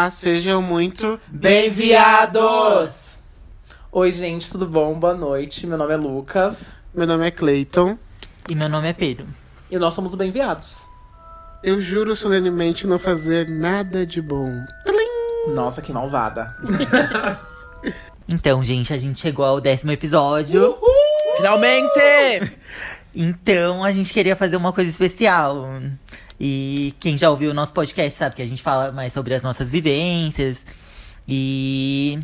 Olá, sejam muito Bem-viados! Oi, gente, tudo bom? Boa noite. Meu nome é Lucas. Meu nome é Clayton. E meu nome é Pedro. E nós somos bem-viados. Eu juro solenemente não fazer nada de bom. Nossa, que malvada. Então, gente, a gente chegou ao décimo episódio. Finalmente! Então, a gente queria fazer uma coisa especial. E quem já ouviu o nosso podcast sabe que a gente fala mais sobre as nossas vivências. E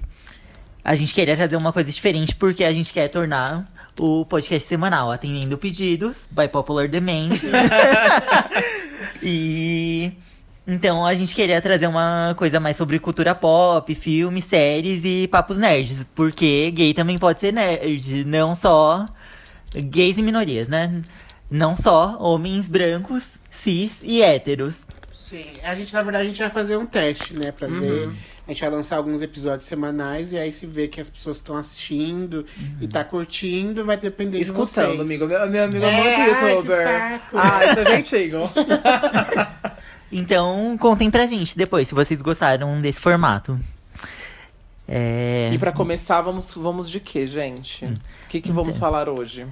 a gente queria trazer uma coisa diferente porque a gente quer tornar o podcast semanal, atendendo pedidos by popular demand. e então a gente queria trazer uma coisa mais sobre cultura pop, filmes, séries e papos nerds, porque gay também pode ser nerd, não só gays e minorias, né? Não só homens brancos, cis e héteros. Sim, a gente, na verdade, a gente vai fazer um teste, né, pra ver. A gente vai lançar alguns episódios semanais e aí se vê que as pessoas estão assistindo e tá curtindo, vai depender de vocês. Escutando, amigo. Meu, meu amigo é, É, muito ai, que youtuber. saco. Ah, isso é gentil. Então, contem pra gente depois se vocês gostaram desse formato. É... e pra começar, vamos, vamos de quê, gente? O que, que vamos falar hoje?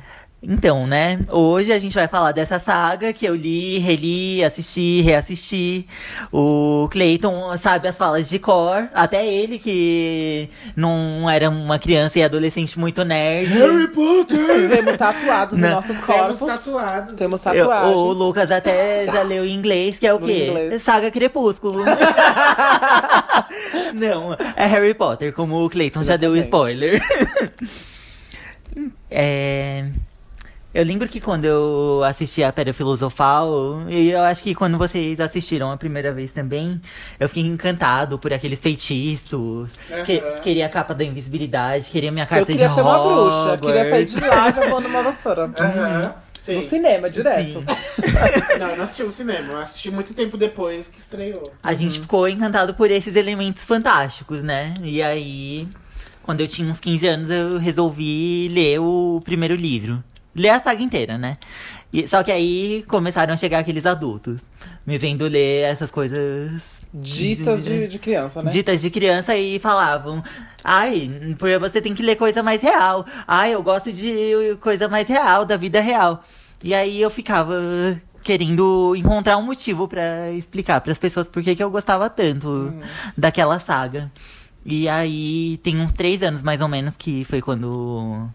Então, né? Hoje a gente vai falar dessa saga que eu li, reli, assisti, reassisti. O Clayton sabe as falas de cor. Até ele, que não era uma criança e adolescente muito nerd. Harry Potter! Temos tatuados nos nossos Temos corpos. tatuados. Temos Eu- tatuagens. o Lucas até já leu em inglês, que é o No quê? inglês. Saga Crepúsculo. Não, é Harry Potter, como o Clayton já deu o Exatamente. spoiler. é... Eu lembro que quando eu assisti a Pedra Filosofal, e eu acho que quando vocês assistiram a primeira vez também, eu fiquei encantado por aqueles feitiços. Que- Aham. queria a capa da invisibilidade, queria minha Eu carta queria de ser uma Hogwarts. bruxa. Queria sair de lá já voando uma vassoura. Aham, sim. No cinema, direto. Não, eu não assisti o cinema. Eu assisti muito tempo depois que estreou. A gente ficou encantado por esses elementos fantásticos, né? E aí, quando eu tinha uns 15 anos, eu resolvi ler o primeiro livro. Ler a saga inteira, né? E- só que aí começaram a chegar aqueles adultos, me vendo ler essas coisas Ditas de, de criança, né? ditas de criança e falavam: Ai, porque você tem que ler coisa mais real. Ai, eu gosto de coisa mais real, da vida real. E aí eu ficava querendo encontrar um motivo pra explicar pras pessoas por que que eu gostava tanto daquela saga. E aí tem uns três anos mais ou menos que foi quando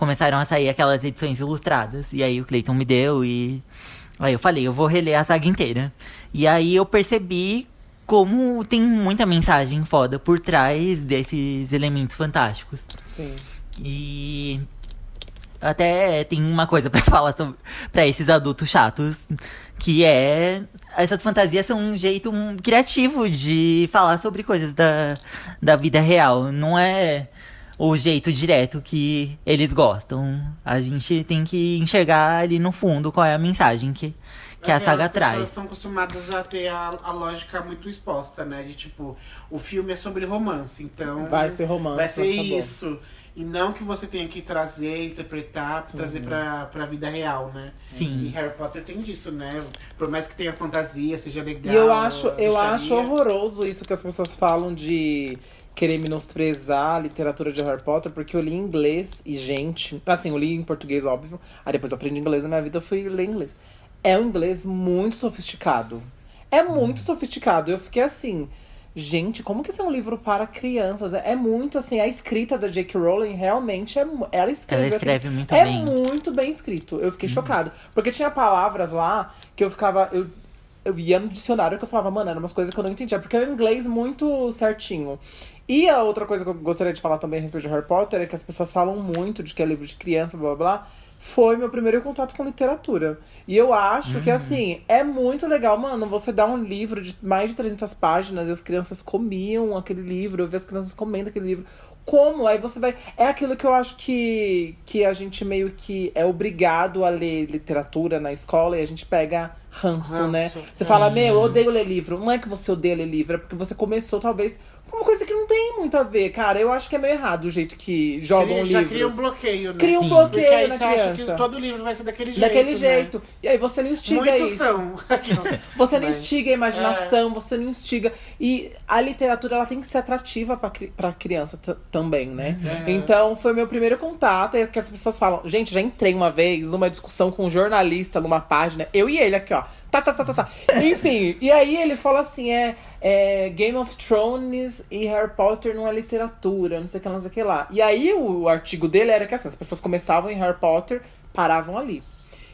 começaram a sair aquelas edições ilustradas. E aí o Clayton me deu e. Aí eu falei, eu vou reler a saga inteira. E aí eu percebi como tem muita mensagem foda por trás desses elementos fantásticos. Sim. E até tem uma coisa pra falar sobre para esses adultos chatos, que é essas fantasias são um jeito criativo de falar sobre coisas da, da vida real, não é o jeito direto que eles gostam. A gente tem que enxergar ali no fundo qual é a mensagem que, que a É, saga as traz. pessoas estão acostumadas a ter a, a lógica muito exposta, né? De tipo, o filme é sobre romance, então. Vai ser romance, Vai ser acabou. isso. E não que você tenha que trazer, interpretar, trazer pra, pra vida real, né? Sim. E Harry Potter tem disso, né? Por mais que tenha fantasia, seja legal. E eu acho, eu acho horroroso isso que as pessoas falam de querer menosprezar a literatura de Harry Potter, porque eu li em inglês e, gente. Assim, eu li em português, óbvio. Aí depois eu aprendi inglês na minha vida, eu fui ler inglês. É um inglês muito sofisticado. É muito sofisticado. Eu fiquei assim. Gente, como que isso é um livro para crianças? É muito assim, a escrita da J.K. Rowling realmente é. Ela escreve. Ela escreve muito é bem. muito bem escrito. Eu fiquei chocado. Porque tinha palavras lá que eu ficava. Eu, eu via no dicionário que eu falava, mano, eram umas coisas que eu não entendia. Porque é um inglês muito certinho. E a outra coisa que eu gostaria de falar também a respeito de Harry Potter é que as pessoas falam muito de que é livro de criança, blá blá blá. Foi meu primeiro contato com literatura. E eu acho que, assim, é muito legal, mano, você dá um livro de mais de 300 páginas e as crianças comiam aquele livro, eu vi as crianças comendo aquele livro. Como? Aí você vai. É aquilo que eu acho que, que a gente meio que é obrigado a ler literatura na escola e a gente pega ranço, né? Ranço. Você fala, meu, eu odeio ler livro. Não é que você odeia ler livro, é porque você começou, talvez, uma coisa que não tem muito a ver, cara. Eu acho que é meio errado o jeito que jogam Cria- livros. já cria um bloqueio, né? Cria um Sim. Porque bloqueio aí na você acha criança. que todo livro vai ser daquele jeito. Daquele né? jeito. E aí você não instiga Muitos isso. são. Você não Mas- instiga a imaginação, você não instiga. E a literatura ela tem que ser atrativa pra, cri- pra criança também, né? É. Então foi meu primeiro contato. É que as pessoas falam. Gente, já entrei uma vez numa discussão com um jornalista numa página. Eu e ele aqui, ó. Tá, tá, tá, tá, tá. Enfim, e aí ele fala assim: é, é, Game of Thrones e Harry Potter não é literatura, não sei o que, lá, não sei o que lá. E aí o artigo dele era que assim, as pessoas começavam em Harry Potter, paravam ali.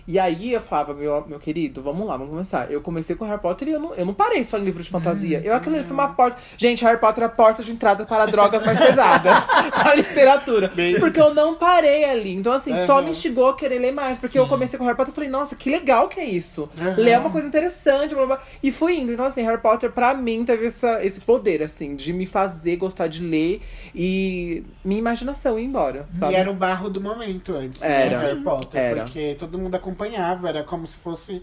E aí eu falava, meu, meu querido, vamos lá, vamos começar. Eu comecei com Harry Potter e eu não, eu não parei só em livro de fantasia. Eu aquilo foi uma porta. Gente, Harry Potter é a porta de entrada para drogas mais pesadas. a literatura. Porque eu não parei ali. Então, assim, só Aham. me instigou a querer ler mais. Porque eu comecei com Harry Potter e falei, nossa, que legal que é isso. Aham. Ler é uma coisa interessante, blá, blá. E fui indo. Então, assim, Harry Potter, pra mim, teve essa, esse poder, assim, de me fazer gostar de ler e minha imaginação ir embora. Sabe? E era o barro do momento antes, Era. né? Harry Potter. Era. Porque todo mundo acompanhava, era como se fosse.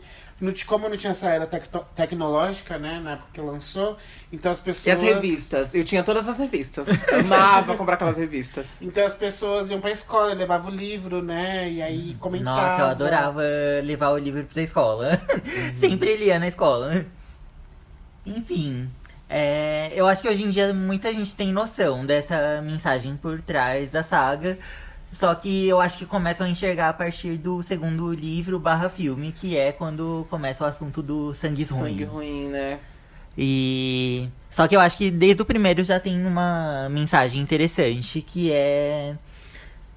Ti- como não tinha essa era tecto- tecnológica, né? Na época que lançou, então as pessoas. E as revistas? Eu tinha todas as revistas. Amava comprar aquelas revistas. Então as pessoas iam pra escola, levavam o livro, né? E aí comentavam. Nossa, eu adorava levar o livro pra escola. Sempre lia na escola. Enfim, é, eu acho que hoje em dia muita gente tem noção dessa mensagem por trás da saga. Só que eu acho que começam a enxergar a partir do segundo livro barra filme, que é quando começa o assunto do sangue ruim. Sangue ruim, né? E. Só que eu acho que desde o primeiro já tem uma mensagem interessante que é.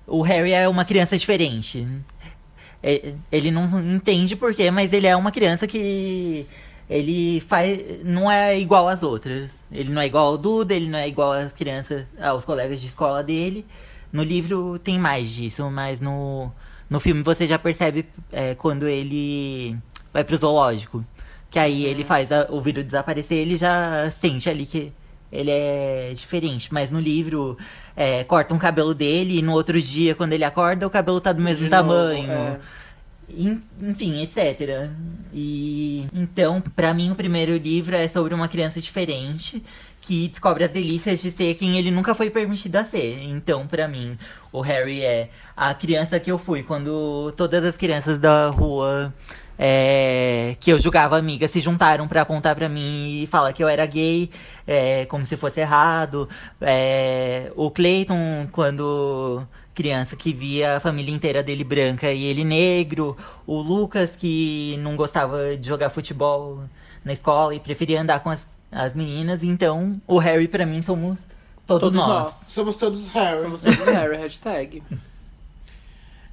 O Harry é uma criança diferente. É- Ele não entende porquê, mas ele é uma criança que. Ele faz. não é igual às outras. Ele não é igual ao Duda, ele não é igual às crianças, aos colegas de escola dele. No livro tem mais disso, mas no, no filme você já percebe é, quando ele vai pro zoológico. Que aí ele faz a- o vírus desaparecer, ele já sente ali que ele é diferente. Mas no livro, é, corta um cabelo dele e no outro dia, quando ele acorda, o cabelo tá do mesmo De novo, tamanho. é. En- Enfim, etc. E então, pra mim, o primeiro livro é sobre uma criança diferente que descobre as delícias de ser quem ele nunca foi permitido a ser. Então, pra mim, o Harry é a criança que eu fui quando todas as crianças da rua é, que eu julgava amiga se juntaram pra apontar pra mim e falar que eu era gay, é, como se fosse errado. É, o Clayton, quando criança que via a família inteira dele branca e ele negro. O Lucas, que não gostava de jogar futebol na escola e preferia andar com as, as meninas. Então, o Harry, pra mim, somos todos, Todos nós. nós. Somos todos Harry. Somos todos Harry, hashtag.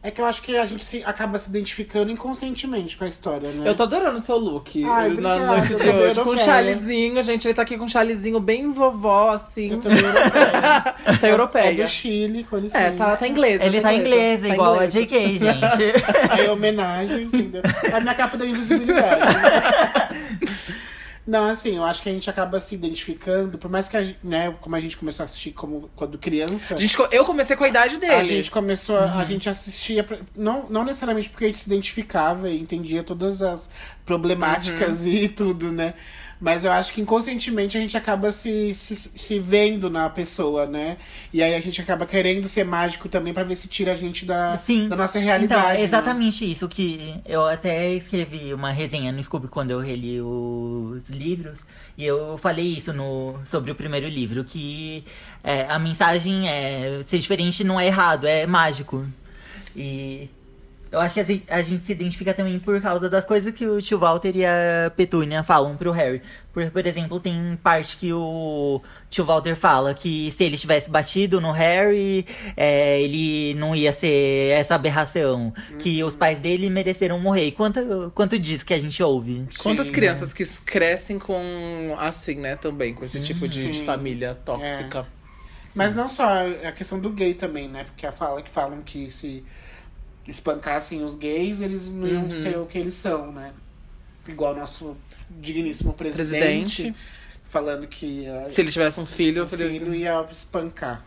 É que eu acho que a gente se, acaba se identificando inconscientemente com a hisória, né? Eu tô adorando o seu look Ai, na noite de hoje. Com um chalezinho, gente. Ele tá aqui com um chalezinho bem vovó, assim. Eu também europeia. tá É europeia. do Chile, com licença. É, tá, tá inglês. Ele tá inglês, tá igual inglesa. a JK, gente. Aí homenagem, entendeu? É a minha capa da invisibilidade. Não, assim, eu acho que a gente acaba se identificando, por mais que a gente, né, como a gente começou a assistir como, quando criança, A gente eu comecei com a idade dele. a gente começou, a, a gente assistia, não, não necessariamente porque a gente se identificava e entendia todas as problemáticas e tudo, né? Mas eu acho que inconscientemente a gente acaba se, se, se vendo na pessoa, né? E aí a gente acaba querendo ser mágico também pra ver se tira a gente da, Sim. da nossa Então, realidade. é né? exatamente isso que eu até escrevi uma resenha no Scooby quando eu reli os livros. E eu falei isso no, sobre o primeiro livro, que é, a mensagem é ser diferente não é errado, é mágico. E eu acho que a, gente- a gente se identifica também por causa das coisas que o tio Walter e a Petúnia falam pro Harry. Por, por exemplo, tem parte que o tio Walter fala que se ele tivesse batido no Harry, é, ele não ia ser essa aberração. Que os pais dele mereceram morrer. E quanto, quanto disso que a gente ouve? Quantas Sim. crianças que crescem com assim, né, também, com esse tipo de, de família tóxica. Mas não só a questão do gay também, né? Porque a fala que falam que se espancassem os gays, eles não iam Uhum. ser o que eles são, né? Igual nosso digníssimo presidente, Presidente. falando que Se ele tivesse um filho, eu o falei. filho ia espancar.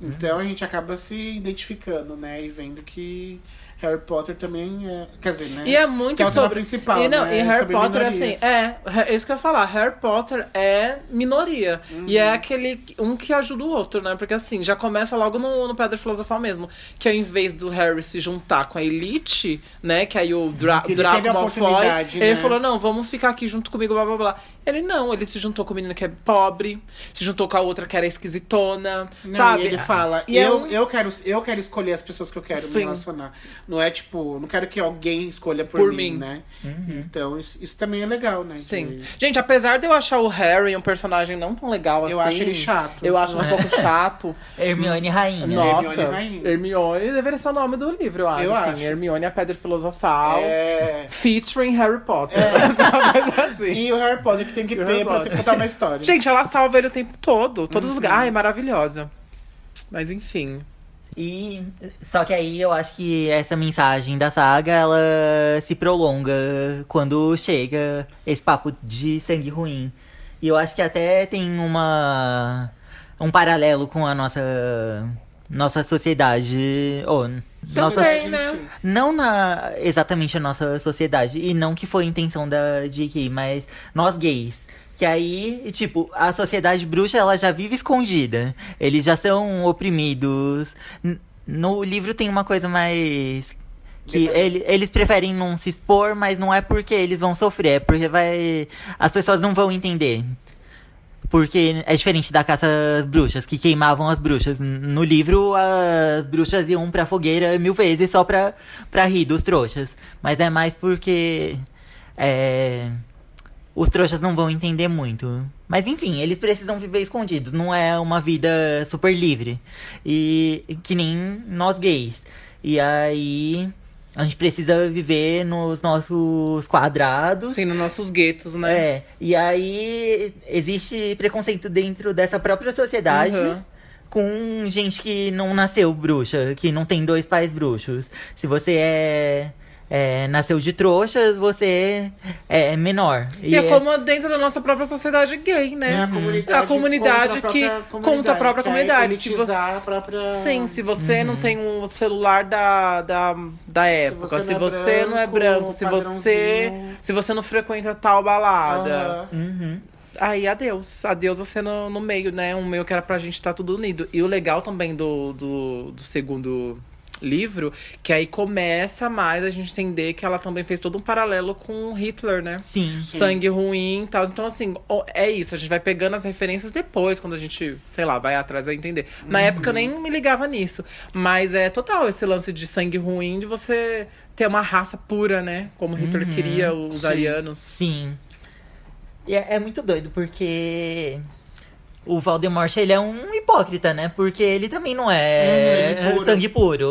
Então a gente acaba se identificando, né? E vendo que Harry Potter também é. Quer dizer, né? E é muito que é o tema sobre. principal, e, não, né? e Harry Sobre Potter, assim, minorias. é, é isso que eu ia falar. Harry Potter é minoria. E Uhum. é aquele um que ajuda o outro, né? Porque assim, já começa logo no, no Pedra Filosofal mesmo. Que ao invés do Harry se juntar com a elite, né? Que aí o Dra Que ele Draco a Malfoy, oportunidade, ele né? falou: não, vamos ficar aqui junto comigo, blá blá blá. Ele não, ele se juntou com o menino que é pobre, se juntou com a outra que era esquisitona, Não, sabe? E ele fala, E é eu, eu, quero, eu quero escolher as pessoas que eu quero Sim. me relacionar. Não é tipo, não quero que alguém escolha por, Por mim, mim. né? Então, isso, isso também é legal, né? Sim. De- Gente, apesar de eu achar o Harry um personagem não tão legal Eu assim. acho ele chato. Eu acho um pouco chato. Hermione Rainha. Nossa, Hermione Hermione, Rainha. deveria ser o nome do livro, eu acho. Eu assim. acho. Hermione, a Pedra Filosofal. É... Featuring Harry Potter. Uma coisa assim. E o Harry Potter que tem que E ter pra ter contar uma história. Gente, ela salva ele o tempo todo. Todos Uhum. os lugares. Ai, maravilhosa. Mas enfim. E só que aí eu acho que essa mensagem da saga ela se prolonga quando chega esse papo de sangue ruim. E eu acho que até tem uma um paralelo com a nossa nossa sociedade, ou nossa Também, né? não na exatamente a nossa sociedade e não que foi a intenção da JK, mas nós gays. Que aí, tipo, a sociedade bruxa ela já vive escondida. Eles já são oprimidos. No livro tem uma coisa mais que ele- eles preferem não se expor, mas não é porque eles vão sofrer, é porque vai as pessoas não vão entender. Porque é diferente da caça às bruxas, que queimavam as bruxas. No livro, as bruxas iam pra fogueira mil vezes só pra, pra rir dos trouxas. Mas é mais porque. É, os trouxas não vão entender muito. Mas enfim, eles precisam viver escondidos. Não é uma vida super livre. E que nem nós gays. E aí. A gente precisa viver nos nossos quadrados. Sim, nos nossos guetos, né? É, e aí existe preconceito dentro dessa própria sociedade Uhum. com gente que não nasceu bruxa, que não tem dois pais bruxos. Se você é, é, nasceu de trouxas, você é menor. E, é como dentro da nossa própria sociedade gay, né? É a comunidade, A comunidade contra que- contra a própria é comunidade. Se vo- própria... Sim, se você não tem um celular da, da, da época, se você você, não é não é branco, se você, se você não frequenta tal balada, Aham. Uhum. aí adeus. Adeus você no, no meio, né? Um meio que era pra gente estar tudo unido. E o legal também do, do, do segundo livro, que aí começa mais a gente entender que ela também fez todo um paralelo com Hitler, né? Sim. sangue ruim e tal. Então, assim, é isso. A gente vai pegando as referências depois, quando a gente, sei lá, vai atrás, vai entender. Na época eu nem me ligava nisso. Mas é total esse lance de sangue ruim, de você ter uma raça pura, né? Como Hitler queria, os Sim. arianos. Sim. E é, é muito doido, porque o Voldemort, ele é um hipócrita, né? Porque ele também não é Sangue puro. sangue puro.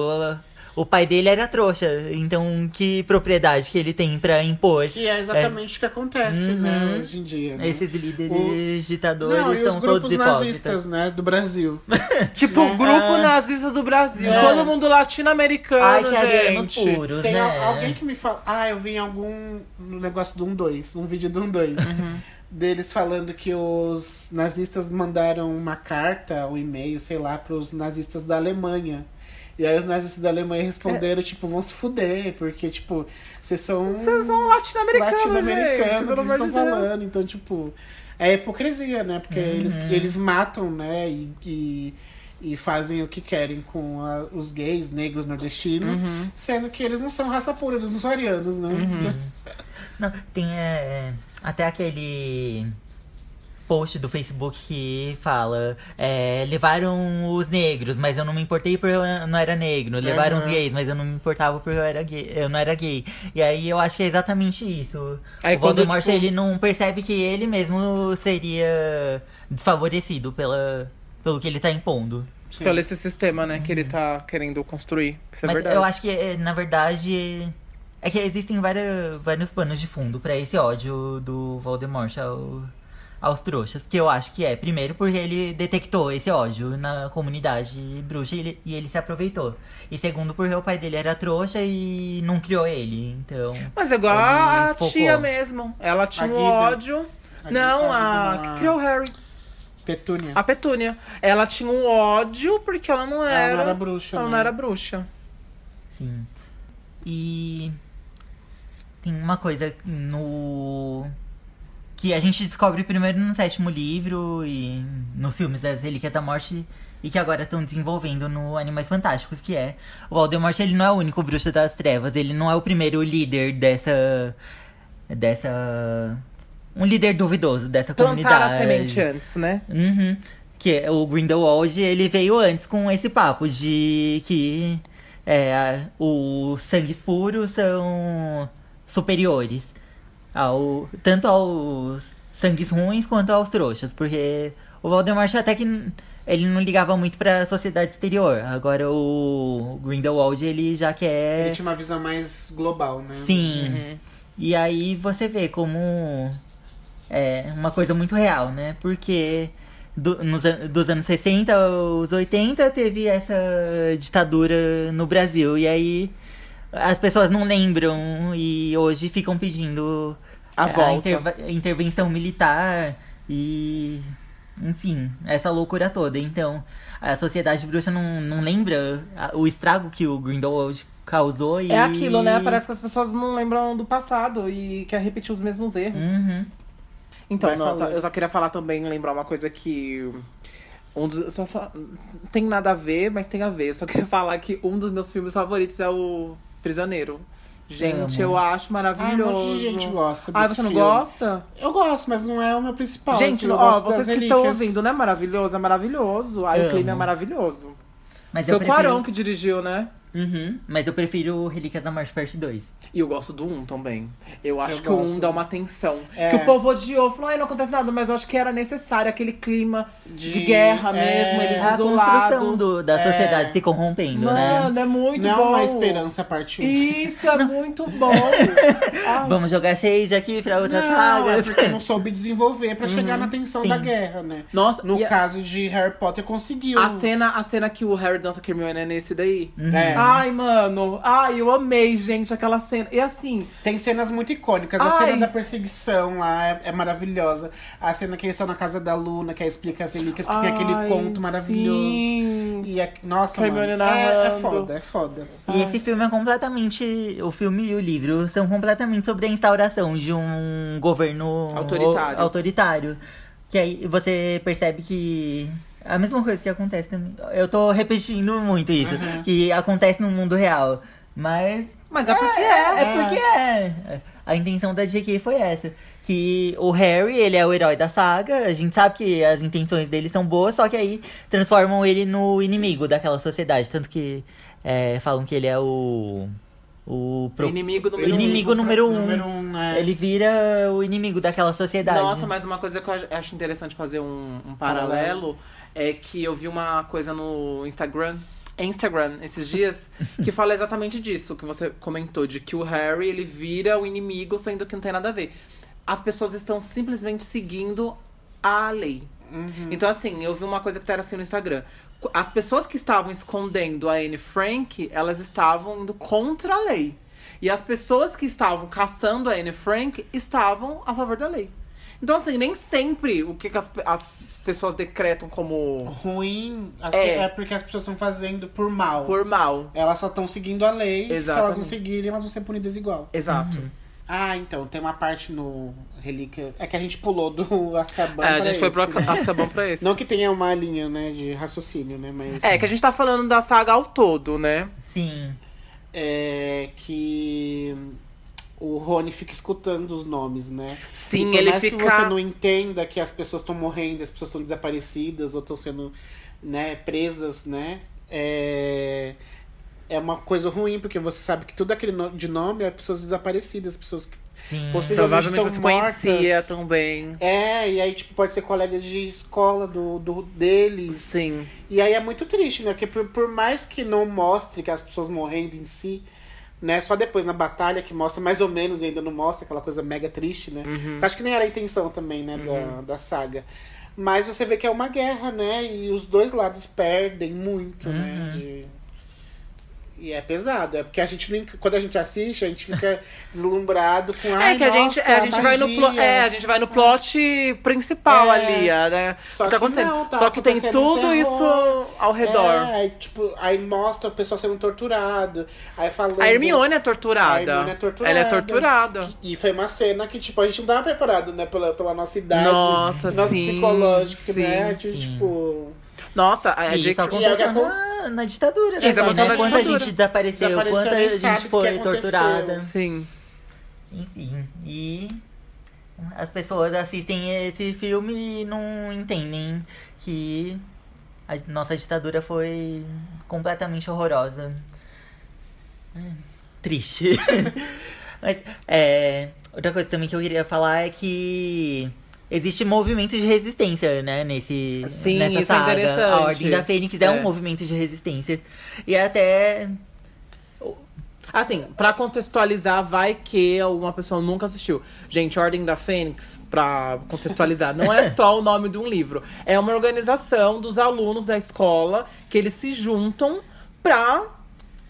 O, o pai dele era trouxa, então que propriedade que ele tem pra impor Que é exatamente o que acontece, né, Uhum. hoje em dia. né? esses líderes ditadores Não, e os são todos grupos nazistas, né, do Brasil. Tipo, Né? o grupo Ah. nazista do Brasil. É. Todo mundo latino-americano, Ai, que arianos gente. puros, Tem né? al- alguém que me fala. Ah, eu vi em algum no negócio do 1-2, um vídeo do 1-2. Uhum. Deles falando que os nazistas mandaram uma carta, um e-mail, sei lá, pros nazistas da Alemanha. E aí os nazistas da Alemanha responderam, tipo, vão se fuder, porque, tipo, vocês são. Vocês são latino-americanos, latino-americanos, que eles estão de Deus. falando. Então, tipo, é hipocrisia, né? Porque eles, Uhum. eles matam, né? E, e, e fazem o que querem com a- os gays, negros, nordestinos, Uhum. sendo que eles não são raça pura, eles não são arianos, né? Não, tem é, até aquele post do Facebook que fala é, levaram os negros, mas eu não me importei porque eu não era negro. Levaram os Aham. gays, mas eu não me importava porque eu era gay. Eu não era gay. E aí eu acho que é exatamente isso. Aí o Voldemort tipo- ele não percebe que ele mesmo seria desfavorecido pela, pelo que ele tá impondo. Sim. Pelo esse sistema, né, que ele tá querendo construir. Isso é Mas verdade. eu acho que, é, na verdade, é que existem vários, vários panos de fundo pra esse ódio do Voldemort ao, aos trouxas. Que eu acho que é, primeiro, porque ele detectou esse ódio na comunidade bruxa e ele, e ele se aproveitou. E segundo, porque o pai dele era trouxa e não criou ele. Então. Mas é igual a focou. tia mesmo. Ela tinha um ódio. A Não, a a- que criou o Harry. Petúnia. A Petúnia. Ela tinha um ódio porque ela não era. Ela não era bruxa. ela né? não era bruxa. Sim. E tem uma coisa no. Que a gente descobre primeiro no sétimo livro e nos filmes das Relíquias da Morte e que agora estão desenvolvendo no Animais Fantásticos, que é o Voldemort, ele não é o único bruxo das trevas, ele não é o primeiro líder dessa dessa um líder duvidoso dessa Plantar comunidade. a semente antes, né? Uhum. Que é o Grindelwald, ele veio antes com esse papo de que é, os sangues puros são superiores ao tanto aos sangues ruins quanto aos trouxas, porque o Voldemort até que ele não ligava muito pra sociedade exterior. Agora o Grindelwald, ele já quer. Ele tinha uma visão mais global, né? Sim. Uhum. E aí você vê como é uma coisa muito real, né? Porque do- nos, dos anos 60 aos 80 teve essa ditadura no Brasil. E aí as pessoas não lembram e hoje ficam pedindo A volta. interva- intervenção militar e. Enfim, essa loucura toda. Então, a sociedade bruxa não, não lembra a- o estrago que o Grindelwald causou e. É aquilo, né? Parece que as pessoas não lembram do passado e quer repetir os mesmos erros. Uhum. Então, eu só queria falar também, lembrar uma coisa que. Um dos, só fa- Tem nada a ver, mas tem a ver. Eu só queria falar que um dos meus filmes favoritos é o Prisioneiro. Gente, Amo. eu acho Ah, um maravilhoso. monte de gente gosta Ai, desse você não filme. gosta? Eu gosto, mas não é o meu principal. Gente, assim, ó, vocês que estão ouvindo, não é maravilhoso? É maravilhoso. Aí o clima é maravilhoso. Mas Foi eu o prefiro... Quarão que dirigiu, né? Uhum, mas eu prefiro Relíquias da Morte Parte 2. E eu gosto do 1 também. Eu acho Eu que o gosto. 1 dá uma tensão. É. Que o povo odiou, falou, ai, não acontece nada, mas eu acho que era necessário aquele clima de, De- guerra é. mesmo, eles A construção isolados. do, da É. sociedade se corrompendo, né? Mano, é muito Não é bom. uma esperança parte 1. Isso é muito bom. Vamos jogar shade aqui pra outras Não, é sagas. porque não soube desenvolver pra chegar na tensão sim. da guerra, né? Nossa, No e a- caso de Harry Potter, conseguiu. a cena, a cena que o Harry dança a Hermione é nesse daí. É. Ai, mano. Ai, eu amei, gente, aquela cena. E assim, Tem cenas muito icônicas. A Ai. cena da perseguição lá é, é maravilhosa. A cena que eles estão na casa da Luna, que aí explica as relíquias, que tem aquele ai, conto maravilhoso. Sim. E é, nossa, mano, é, é foda, é foda. E esse filme é completamente. O filme e o livro são completamente sobre a instauração de um governo Autoritário. o- autoritário. Que aí você percebe que. A mesma coisa que acontece também. Eu tô repetindo muito isso. Uhum. Que acontece no mundo real. Mas. Mas é porque é. é. É porque é. A intenção da JK foi essa. Que o Harry, ele é o herói da saga. A gente sabe que as intenções dele são boas, só que aí transformam ele no inimigo daquela sociedade. Tanto que é, falam que ele é o. O pro- Inimigo número um. inimigo número um. Número um, né? Ele vira o inimigo daquela sociedade. Nossa, mas uma coisa que eu acho interessante fazer um, um paralelo é que eu vi uma coisa no Instagram. Instagram esses dias que fala exatamente disso que você comentou de que o Harry ele vira o inimigo sendo que não tem nada a ver. As pessoas estão simplesmente seguindo a lei. Então assim, eu vi uma coisa que tá assim no Instagram. As pessoas que estavam escondendo a Anne Frank, elas estavam indo contra a lei. E as pessoas que estavam caçando a Anne Frank estavam a favor da lei. Então, assim, nem sempre o que, que as, as pessoas decretam como Ruim as- É. é. porque as pessoas estão fazendo por mal. por mal. Elas só estão seguindo a lei. e Se elas não Exatamente. seguirem, elas vão ser punidas igual. Exato. Ah, então, tem uma parte no Relíquia. É que a gente pulou do Azkaban. É, a gente foi pro né? Azkaban pra esse. Não que tenha uma linha, né, de raciocínio, né? Mas. É, que a gente tá falando da saga ao todo, né? Sim. é que o Rony fica escutando os nomes, né? Sim, E por ele mais fica. que você não entenda que as pessoas estão morrendo, as pessoas estão desaparecidas ou estão sendo né, presas, né? É... é uma coisa ruim, porque você sabe que tudo aquele no- de nome é pessoas desaparecidas, pessoas que Sim. possivelmente Provavelmente estão você mortas. conhecia também. É, e aí, tipo, pode ser colega de escola do, do deles. Sim. E aí é muito triste, né? Porque por, por mais que não mostre que as pessoas morrendo em si, né? Só depois na batalha que mostra mais ou menos e ainda não mostra aquela coisa mega triste, né? Eu Acho que nem era a intenção também, né? Da, da saga. Mas você vê que é uma guerra, né? E os dois lados perdem muito, né? De... E é pesado, é porque a gente não- quando a gente assiste, a gente fica deslumbrado com É ai, que a gente, nossa, é, a gente vai no plo- magia. é, a gente vai no plot principal É. ali, é, né? Só que tá acontecendo. não, tá Só que tem um tudo terror. isso ao redor. É, aí, tipo, aí mostra o pessoal sendo torturado. Aí falando. A Hermione é torturada. A Hermione é torturada. Ela é torturada. E foi uma cena que, tipo, a gente não tava preparado, né? Pela, pela nossa idade. Nossa, nosso sim, psicológico, sim, né? Sim. tipo. Nossa, a E J.K. isso E é na, na ditadura também, né? Quanta ditadura. gente desapareceu, Desapareceu, quanta gente foi torturada. Sim. Enfim, e as pessoas assistem esse filme e não entendem que a nossa ditadura foi completamente horrorosa. Hum, Triste. Mas, é, outra coisa também que eu queria falar é que existe movimento de resistência, né, nesse Sim, nessa isso é saga. interessante. A Ordem da Fênix é. É. um movimento de resistência. E até Assim, pra contextualizar, vai que uma pessoa nunca assistiu. Gente, Ordem da Fênix, pra contextualizar, não é só o nome de um livro. É uma organização dos alunos da escola que eles se juntam pra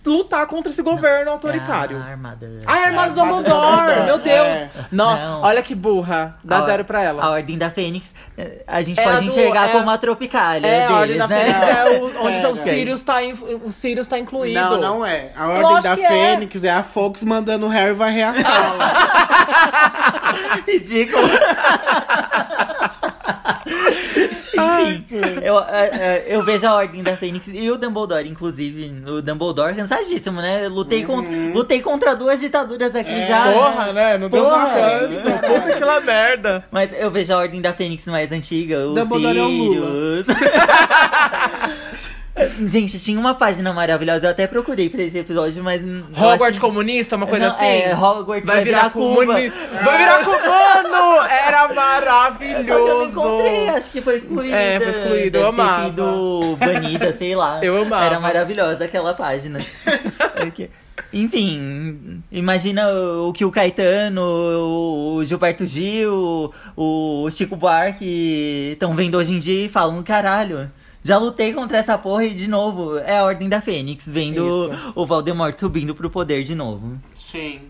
lutar contra esse governo autoritário. a armada. Ai, a Armada do É, Armada do Dumbledore! Meu Deus! é. Nossa, Não. olha que burra. Dá A- zero pra A ela. Ordem da Fênix, eh, a gente É a pode do- enxergar é- como a Tropicália É, deles, a Ordem da né? Fênix é o, onde É, o. Sirius tá, in- o Sirius tá incluído. Não, não é. A Ordem Lógico da é. Fênix é. a Fox mandando o Harry varrer a sala. Ridículo. Enfim, eu, eh, eh, eu vejo a Ordem da Fênix e o Dumbledore, inclusive. O Dumbledore cansadíssimo, né? Eu Lutei, con- lutei contra duas ditaduras aqui É. já. Porra, né? Não deu descanso. Puta que lá merda. Mas eu vejo a Ordem da Fênix mais antiga, o Dumbledore é o Sirius. Gente, tinha uma página maravilhosa, eu até procurei pra esse episódio, mas. Hogwarts que- comunista, uma coisa Não, assim. É, Hogwarts Vai virar Cuba. comunista. Vai virar cubano! Era Só que eu não maravilhoso. encontrei, acho que foi excluída. É, foi excluída, eu amava. ter sido banida, sei lá. Eu amava. Era maravilhosa aquela página. Enfim, imagina o que o Caetano, o Gilberto Gil, o Chico Buarque estão vendo hoje em dia e falam, caralho. Já lutei contra essa porra e de novo é a Ordem da Fênix, vendo Isso. o Voldemort subindo pro poder de novo. Sim.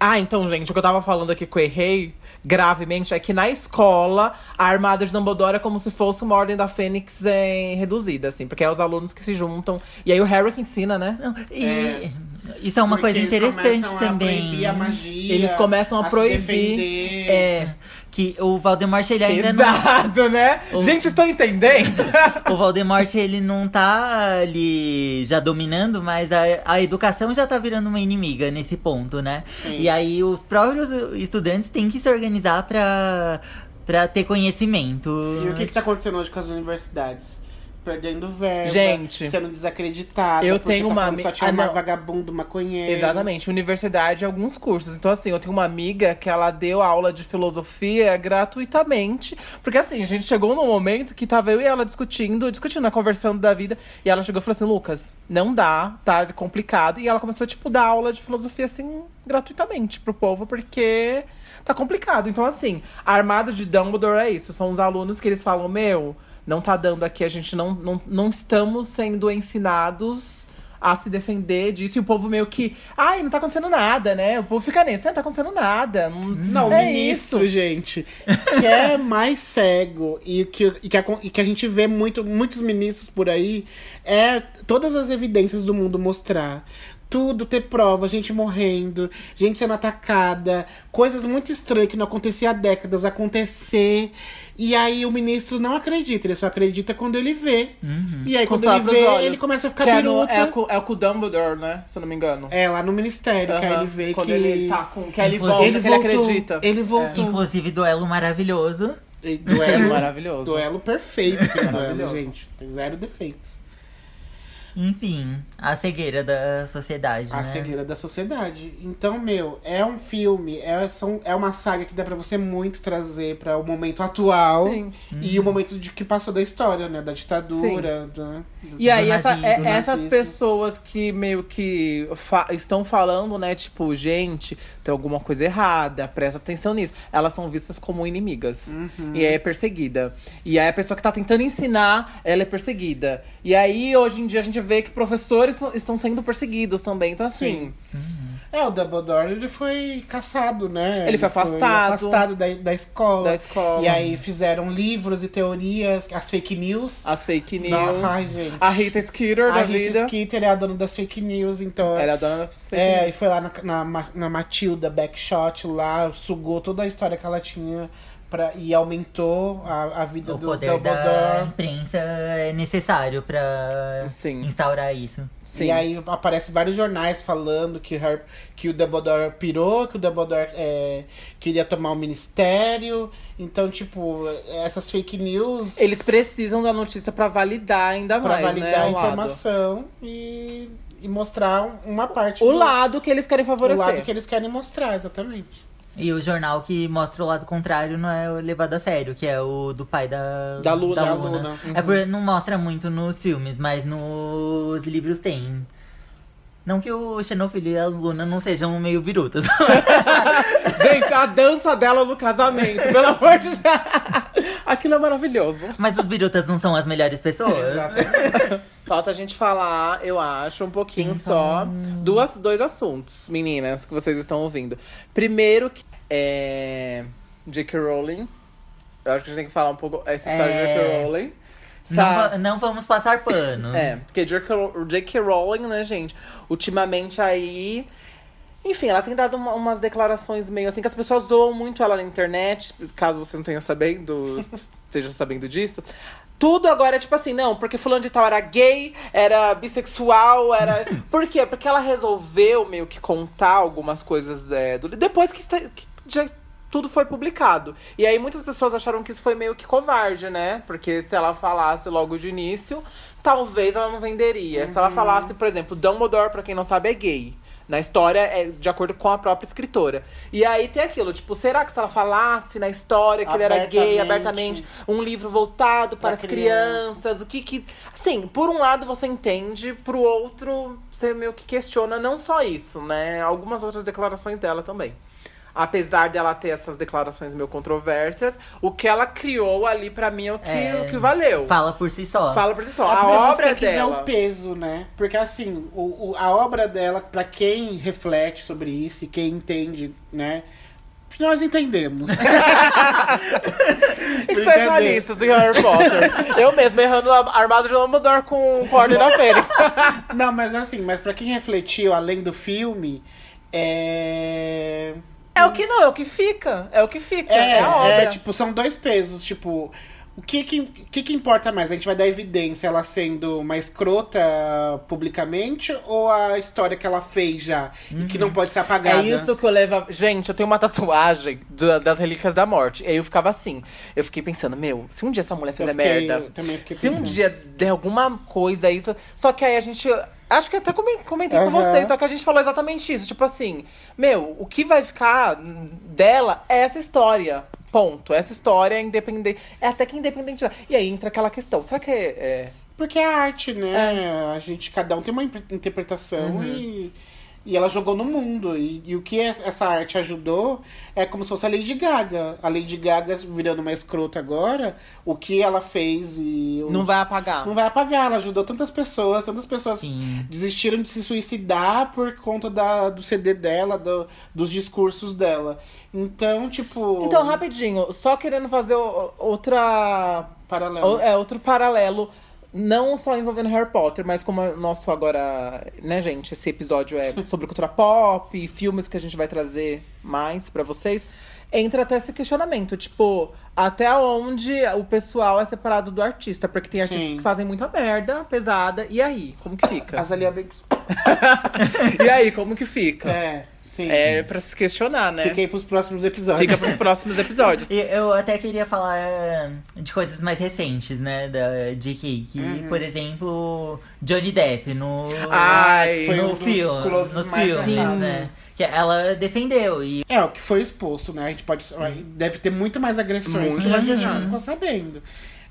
Ah, então, gente, o que eu tava falando aqui que eu errei gravemente é que na escola a armada de Dumbledore é como se fosse uma ordem da Fênix em reduzida, assim, porque é os alunos que se juntam. E aí o Harry que ensina, né? Não, e É. isso é uma Porque coisa eles interessante A também. proibir a magia, Eles começam a se proibir, defender. É. Que o Voldemort ele ainda não Exato, né? O- Gente, vocês estão entendendo? O Voldemort, ele não tá ali já dominando, mas a, a educação já tá virando uma inimiga nesse ponto, né? Sim. E aí os próprios estudantes têm que se organizar pra, pra ter conhecimento. E o que, que tá acontecendo hoje com as universidades? Perdendo verba, Gente, sendo desacreditada. eu tenho tá uma falando ami- Só tinha Ah, uma vagabundo, maconheiro. Exatamente, universidade e alguns cursos. Então, assim, eu tenho uma amiga que ela deu aula de filosofia gratuitamente. Porque, assim, a gente chegou num momento que tava eu e ela discutindo, discutindo, né, conversando da vida. E ela chegou e falou assim: Lucas, não dá, tá complicado. E ela começou, tipo, dar aula de filosofia, assim, gratuitamente pro povo, porque tá complicado. Então, assim, a armada de Dumbledore é isso. São os alunos que eles falam: Meu, não tá dando aqui, a gente não, não, não estamos sendo ensinados a se defender disso. E o povo meio que, ai, não tá acontecendo nada, né? O povo fica nesse, não tá acontecendo nada. Não, Não, é ministro, isso. gente, que é mais cego e que, e que, a, e que a gente vê muito, muitos ministros por aí, é todas as evidências do mundo mostrar. Tudo ter prova, gente morrendo, gente sendo atacada, coisas muito estranhas que não acontecia há décadas acontecer. E aí o ministro não acredita, ele só acredita quando ele vê. E aí Com quando ele vê, olhos. ele começa a ficar que é, no, biruta. é, com, é com o Dumbledore, né? Se eu não me engano. É, lá no ministério, que aí ele vê Quando que. ele tá com. Que aí ele volta, ele que ele voltou, acredita. Ele voltou. Inclusive, duelo maravilhoso. Duelo, maravilhoso. duelo perfeito, duelo, gente. Tem zero defeitos. Enfim, a cegueira da sociedade, A né? cegueira da sociedade. Então, meu, é um filme, é, são, é uma saga que dá pra você muito trazer pra o momento atual. Sim. E o momento de que passou da história, né? Da ditadura. do- E aí, do essa, nazismo, é- do essas pessoas que meio que fa- estão falando, né? Tipo, gente, tem alguma coisa errada, presta atenção nisso. Elas são vistas como inimigas. Uhum. E aí é perseguida. E aí a pessoa que tá tentando ensinar, ela é perseguida. E aí, hoje em dia, a gente vê que estão sendo perseguidos também. Então, assim. É, o Dumbledore ele foi caçado, né? Ele foi afastado. afastado da, da escola. Da escola. E aí fizeram livros e teorias, as fake news. As fake news. Não, ai, gente. a Rita Skeeter a da Rita vida. Skeeter é a dona das fake news, então. Ela é a dona das fake É, e news. foi lá na, na, na Matilda Backshot lá, sugou toda a história que ela tinha pra, e aumentou a, a vida O do poder da imprensa é necessário pra Sim. instaurar isso. Sim. E aí aparece vários jornais falando que, Harry, que o Dumbledore pirou, que o Dumbledore é, queria tomar o ministério. Então, tipo, essas fake news. Eles precisam da notícia pra validar ainda pra mais, validar né? a o lado. informação e, e mostrar uma parte O do lado que eles querem o favorecer. lado que eles querem mostrar, exatamente. E o jornal que mostra o lado contrário não é levado a sério, que é o do pai da, Da Luna. Da Luna. É por, não mostra muito nos filmes, mas nos livros tem. Não que o Xenofilho e a Luna não sejam meio birutas. Gente, a dança dela no casamento, pelo amor de Deus. Aquilo é maravilhoso. mas os birutas não são as melhores pessoas. Exatamente. Falta a gente falar, eu acho, um pouquinho Quem só. Duas, dois assuntos, meninas, que vocês estão ouvindo. Primeiro, que é. J.K. Rowling. Eu acho que a gente tem que falar um pouco essa história de É. J.K. Rowling. Não, não vamos passar pano. É, porque J.K. Rowling, né, gente? Ultimamente aí. Enfim, ela tem dado uma- umas declarações meio assim que as pessoas zoam muito ela na internet, caso você não tenha sabendo, esteja sabendo disso. Tudo agora é tipo assim, não, porque fulano de tal era gay, era bissexual, era. Por quê? Porque ela resolveu meio que contar algumas coisas é, do... depois que, está- que já tudo foi publicado. E aí muitas pessoas acharam que isso foi meio que covarde, né? Porque se ela falasse logo de início, talvez ela não venderia. Se ela falasse, por exemplo, Dumbledore, pra quem não sabe, é gay. Na história, é de acordo com a própria escritora. E aí tem aquilo, tipo, será que se ela falasse na história que ele era gay Abertamente. um livro voltado para as criança. crianças, o que que. Assim, por um lado você entende, pro outro você meio que questiona não só isso, né? Algumas outras declarações dela também. Apesar dela ter essas declarações meio controversas, o que ela criou ali pra mim é o que, É. o que valeu. Fala por si só. Fala por si só. É a você obra tem que dela. o peso, né? Porque assim, o, o- a obra dela, pra quem reflete sobre isso e quem entende, né? Nós entendemos. Especialistas em Harry Potter. Eu mesmo errando a- armado de Dumbledore com o Ordem da Fênix. Não, mas assim, mas pra quem refletiu além do filme, é. É o que não, é o que fica. É o que fica. É, É, a obra. é, tipo, são dois pesos, tipo. O que que, que que importa mais? A gente vai dar evidência ela sendo uma escrota publicamente ou a história que ela fez já e que não pode ser apagada? É isso que eu levo. a- Gente, eu tenho uma tatuagem da- das Relíquias da Morte. E aí eu ficava assim. Eu fiquei pensando, meu, se um dia essa mulher fizer fiquei- merda. eu também fiquei se um pensando. dia der alguma coisa, isso. Só que aí a gente. Acho que até comen- comentei com Aham. vocês, só que a gente falou exatamente isso. Tipo assim, meu, o que vai ficar dela é essa história. Ponto. Essa história é independente. É até que independente. da- E aí entra aquela questão. Será que é. é- Porque é arte, né? É. A gente, cada um tem uma interpretação Uhum. e, e ela jogou no mundo. E, e o que es- essa arte ajudou é como se fosse a Lady Gaga. A Lady Gaga virando uma escrota agora, o que ela fez e. os- Não vai apagar. Não vai apagar, ela ajudou tantas pessoas, tantas pessoas Sim. desistiram de se suicidar por conta da, do CD dela, do- dos discursos dela. Então, tipo. Então, rapidinho, só querendo fazer outra Paralelo. É outro paralelo, não só envolvendo Harry Potter, mas como o nosso agora, né, gente, esse episódio é sobre cultura pop e filmes que a gente vai trazer mais pra vocês. Entra até esse questionamento, tipo, até onde o pessoal é separado do artista, porque tem artistas Sim. que fazem muita merda, pesada, e aí, como que fica? As Alia Banks. e aí, como que fica? É, sim. É pra se questionar, né? Fiquei pros próximos episódios. Fica pros próximos episódios. Eu até queria falar é, de coisas mais recentes, né, da J.K. Que, Uhum. por exemplo, Johnny Depp no, Ai, foi um no dos filme, closes no mais filme, né? Que ela defendeu e É, o que foi exposto, né? A gente pode. Deve ter muito mais agressões Muito que a mais gente não ficou sabendo.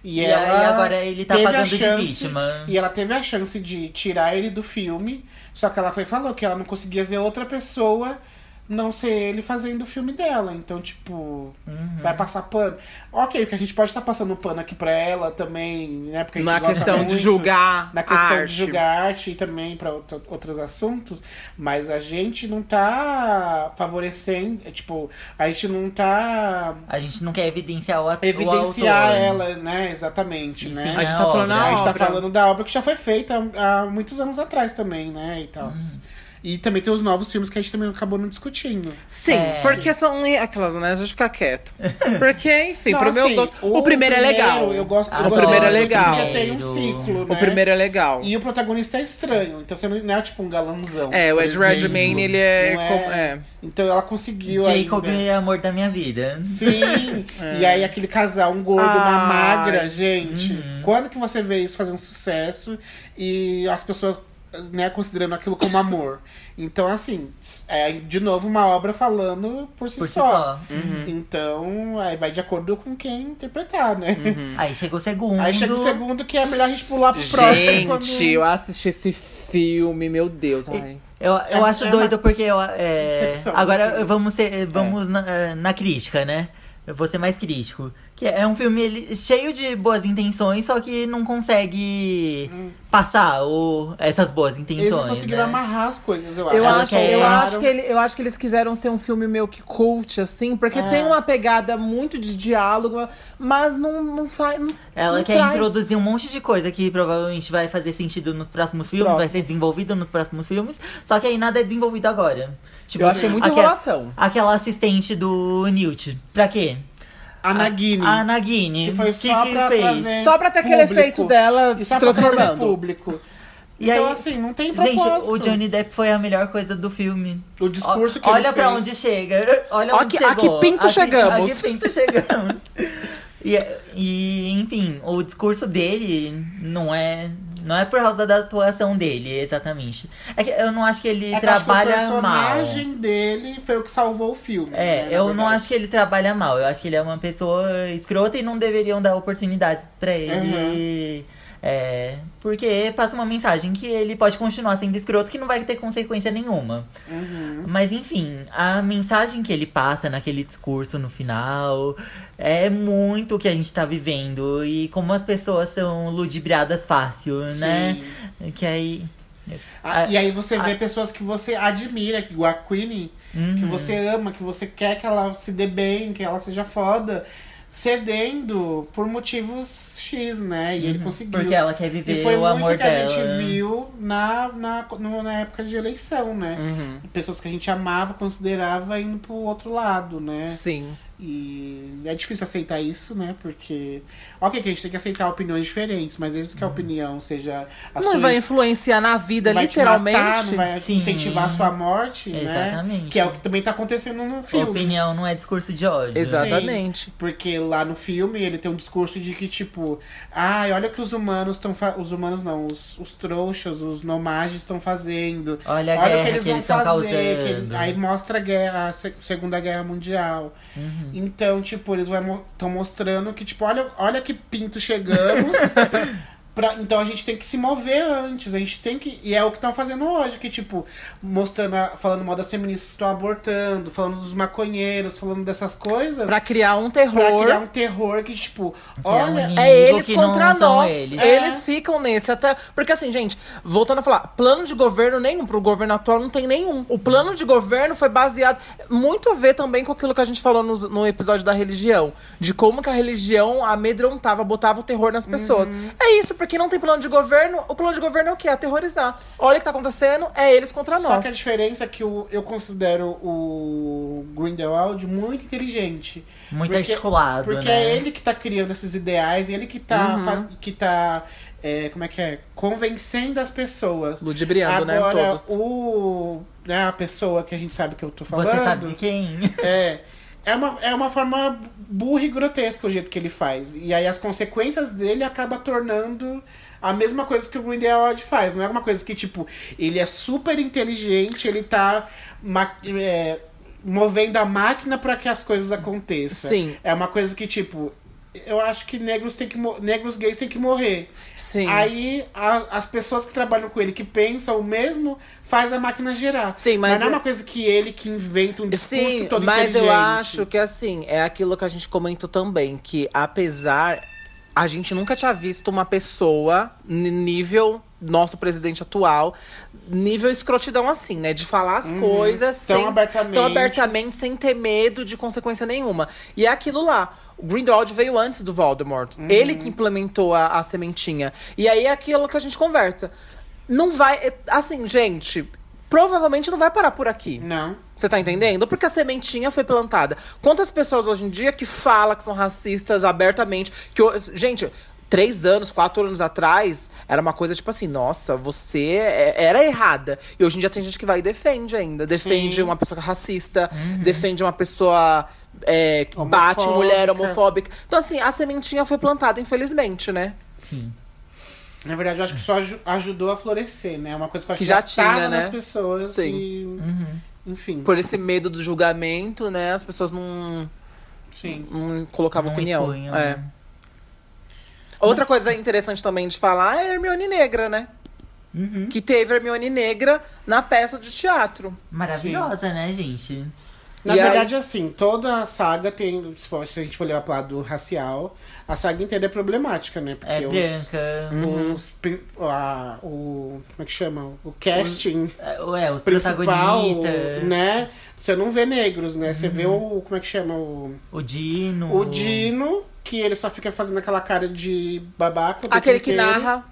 E, E ela aí agora ele tá pagando de chance- vítima. E ela teve a chance de tirar ele do filme, só que ela foi falou que ela não conseguia ver outra pessoa não ser ele fazendo o filme dela. Então, tipo, Uhum. vai passar pano. Ok, porque a gente pode estar passando pano aqui pra ela também, né? Porque a gente Na gosta questão muito, de julgar Na questão arte. de julgar arte e também pra outra- outros assuntos. Mas a gente não tá favorecendo. é, Tipo, a gente não tá A gente não quer evidenciar o, at- o evidenciar autor. ela, né? Exatamente, né? A gente tá falando a gente tá falando da obra que já foi feita há, há muitos anos atrás também, né? E tal. E também tem os novos filmes que a gente também acabou não discutindo. Sim, É. porque são aquelas, né? Deixa eu ficar quieto. Porque, enfim, Não, pro meu assim, gosto. O, primeiro é legal. Eu gosto, eu Adoro gosto primeiro é legal. Porque tem um Primeiro. ciclo, né? O primeiro é legal. E o protagonista é estranho, então você não é tipo um galanzão. É, o Ed. Redmayne, ele é, com- é. Então ela conseguiu Jacob ainda. é amor da minha vida. Sim, e aí aquele casal, um gordo, uma Ai. magra, gente. Uhum. Quando que você vê isso fazendo sucesso e as pessoas, né, considerando aquilo como amor? Então, assim, é de novo uma obra falando por si Por si só. só. Uhum. Então, aí vai de acordo com quem interpretar, né? Aí chega o segundo. Aí chega o segundo que é melhor a gente pular pro próximo. Gente, quando- eu assisti esse filme, meu Deus. Ai. Eu, eu É- acho é doido uma porque eu, é, decepção, agora sim. vamos ser, vamos na, na crítica, né? Eu vou ser mais crítico. Que é um filme ele- cheio de boas intenções, só que não consegue passar o, essas boas intenções. Eles não conseguiram né? amarrar as coisas, eu acho. Eu acho, quer- eu, acho que ele, eu acho que eles quiseram ser um filme meio que cult, assim, porque É. tem uma pegada muito de diálogo, mas não, não faz. Não, Ela não quer traz. introduzir um monte de coisa que provavelmente vai fazer sentido nos próximos filmes, vai ser próximos. desenvolvido nos próximos filmes, só que aí nada é desenvolvido agora. Tipo, Eu achei muita aque- enrolação. Aquela assistente do Newt, pra quê? A Nagini. A Nagini. Que foi só pra trazer Só pra ter aquele efeito dela E se pra transformando. público. E então, aí- assim, não tem Gente, propósito. o Johnny Depp foi a melhor coisa do filme. O discurso Ó, que ele Olha pra fez. onde chega. Olha onde que- a que chegou. pinto A chegamos. A que pinto chegamos. e, e, enfim, o discurso dele não é... Não é por causa da atuação dele, exatamente. É que eu não acho que ele É que acho que trabalha o mal. personagem dele foi o que salvou o filme. É, né, eu não acho que ele trabalha mal. Eu acho que ele é uma pessoa escrota e não deveriam dar oportunidades pra ele. É, porque passa uma mensagem que ele pode continuar sendo escroto que não vai ter consequência nenhuma. Uhum. Mas enfim, a mensagem que ele passa naquele discurso no final é muito o que a gente tá vivendo. E como as pessoas são ludibriadas fácil, né? Que aí. Ah, Ah, e aí você vê pessoas que você admira, igual a Queenie, que uhum. você ama, que você quer que ela se dê bem, que ela seja foda, cedendo por motivos X, né? E ele conseguiu. Uhum. Porque ela quer viver E foi o muito amor que a dela. gente viu na, na, no- na época de eleição, né? Uhum. Pessoas que a gente amava, considerava indo pro outro lado, né? Sim. E é difícil aceitar isso, né? Porque. Ok, que a gente tem que aceitar opiniões diferentes, mas desde que a opinião seja. A Não sua- vai influenciar na vida, não vai te literalmente. matar, não vai Sim. incentivar a sua morte, né? Exatamente. Que é o que também tá acontecendo no filme. Opinião não é discurso de ódio. Exatamente. Porque lá no filme ele tem um discurso de que, tipo, ai, olha o que os humanos estão Os humanos não, os, os trouxas, os nomages estão fazendo. Olha a Olha guerra o que eles vão estão fazer. que ele- aí mostra a, guerra, a Se- Segunda Guerra Mundial. Uhum. Então, tipo, eles estão mostrando que, tipo, olha, olha que pinto chegamos. pra- então a gente tem que se mover antes. A gente tem que. E é o que estão fazendo hoje, que, tipo, mostrando, a- falando mal das feministas que estão abortando, falando dos maconheiros, falando dessas coisas. Pra criar um Pra terror. criar um terror que, tipo, um olha. É eles contra nós. eles. É. Eles ficam nesse até. Porque assim, gente, voltando a falar, plano de governo nenhum, pro governo atual não tem nenhum. O plano de governo foi baseado muito a ver também com aquilo que a gente falou nos- no, episódio da religião. De como que a religião amedrontava, botava o terror nas pessoas. Uhum. É isso, porque não tem plano de governo. O plano de governo é o quê? Aterrorizar. Olha o que tá acontecendo, é eles contra Só nós. que a diferença é que o, eu considero o Grindelwald muito inteligente. Muito Porque- articulado, Porque né? é ele que tá criando esses ideais, ele que tá, Uhum. que tá é, como é que é? Convencendo as pessoas. Ludibriando, né? Agora, Todos. o, né, a pessoa que a gente sabe que eu tô falando. Você sabe quem? É. É uma, é uma forma burra e grotesca o jeito que ele faz. E aí as consequências dele acaba tornando a mesma coisa que o Grindelwald faz. Não é uma coisa que, tipo, ele é super inteligente, ele tá é, movendo a máquina para que as coisas aconteçam. Sim. É uma coisa que, tipo, eu acho que negros, tem que negros gays têm que morrer. Sim. Aí a- as pessoas que trabalham com ele, que pensam o mesmo, faz a máquina girar. Sim, mas não é eu- uma coisa que ele que inventa um discurso Sim, todo mas eu acho que assim, é aquilo que a gente comentou também, que apesar a gente nunca tinha visto uma pessoa nível nosso presidente atual, nível escrotidão assim, né, de falar as coisas Tão sem abertamente. tão abertamente, sem ter medo de consequência nenhuma. E é aquilo lá. O Grindelwald veio antes do Voldemort. Ele que implementou a, a sementinha. E aí é aquilo que a gente conversa. Não vai. é- Assim, gente, provavelmente não vai parar por aqui. Não. Você tá entendendo? Porque a sementinha foi plantada. Quantas pessoas hoje em dia que falam que são racistas abertamente? Que, gente, três anos, quatro anos atrás, era uma coisa tipo assim, nossa, você é- era errada. E hoje em dia tem gente que vai e defende ainda. Defende Sim. uma pessoa racista, defende uma pessoa é, que bate mulher Homofóbica. Então, assim, a sementinha foi plantada, infelizmente, né? Na verdade, eu acho que só aju- ajudou a florescer, né? É uma coisa que eu acho Que que já já tinha, né? nas pessoas. Sim. E... Enfim. Por esse medo do julgamento, né? As pessoas não, Sim. não colocavam Não opinião. expunham, É. né? Outra coisa interessante também de falar é a Hermione Negra, né? Uhum. Que teve a Hermione Negra na peça de teatro. Maravilhosa, né, gente? Na E aí- verdade, assim, toda a saga tem. Se, for- se a gente for levar pro lado racial, a saga inteira é problemática, né? Porque É os- branca. os pri- a- o como é que chama o casting É, Ué, os principal protagonistas. né você não vê negros né você vê o como é que chama o O Dino. o Dino que ele só fica fazendo aquela cara de babaca o Aquele que inteiro. narra.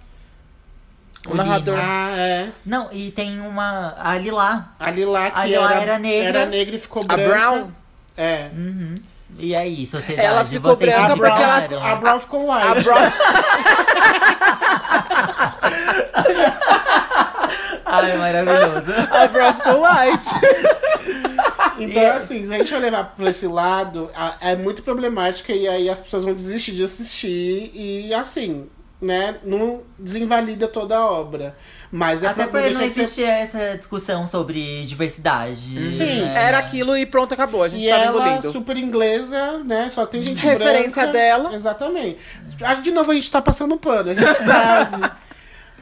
O, O narrador. ah é Não, e tem uma. A Lilá. ali lá que A Lila era, era negra. era negra e ficou A branca Brown. é Uhum. E aí, sociedade? Ela ficou vocês branca porque ela- indicaram? a Brown ficou white A Brown. Ai, maravilhoso. a Brown ficou white. Então, assim, se a gente for levar pra esse lado, a- é muito problemática e aí as pessoas vão desistir de assistir e, assim, né, não desinvalida toda a obra. Mas é Até porque não de ser- existe essa discussão sobre diversidade. Sim, né? Era aquilo e pronto, acabou. A gente E tava ela, engolindo. super inglesa, né, só tem gente Referência branca. dela. Exatamente. De novo, a gente tá passando pano, a gente sabe.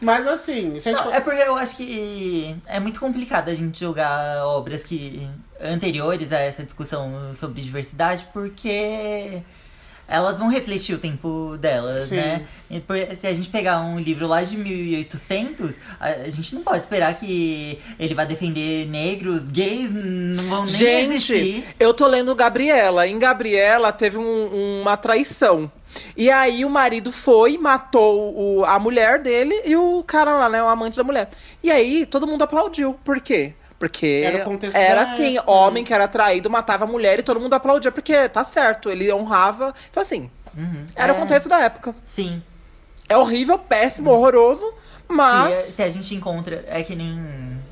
Mas, assim, se a gente Não, for... é porque eu acho que é muito complicado a gente julgar obras que anteriores a essa discussão sobre diversidade, porque elas vão refletir o tempo delas, Sim. né? Por- Se a gente pegar um livro lá de 1800, a a gente não pode esperar que ele vá defender negros, gays, não vão nem Gente, existir. eu tô lendo Gabriela. Em Gabriela teve um- uma traição. E aí o marido foi, matou o- a mulher dele e o cara lá, né? O amante da mulher. E aí todo mundo aplaudiu. Por quê? Porque Era o era assim, época, homem que era traído matava a mulher e todo mundo aplaudia, porque tá certo, ele honrava. Então, assim, Uhum. era o É, contexto da época. Sim. É horrível, péssimo, horroroso, Se, mas. se a gente encontra. É que nem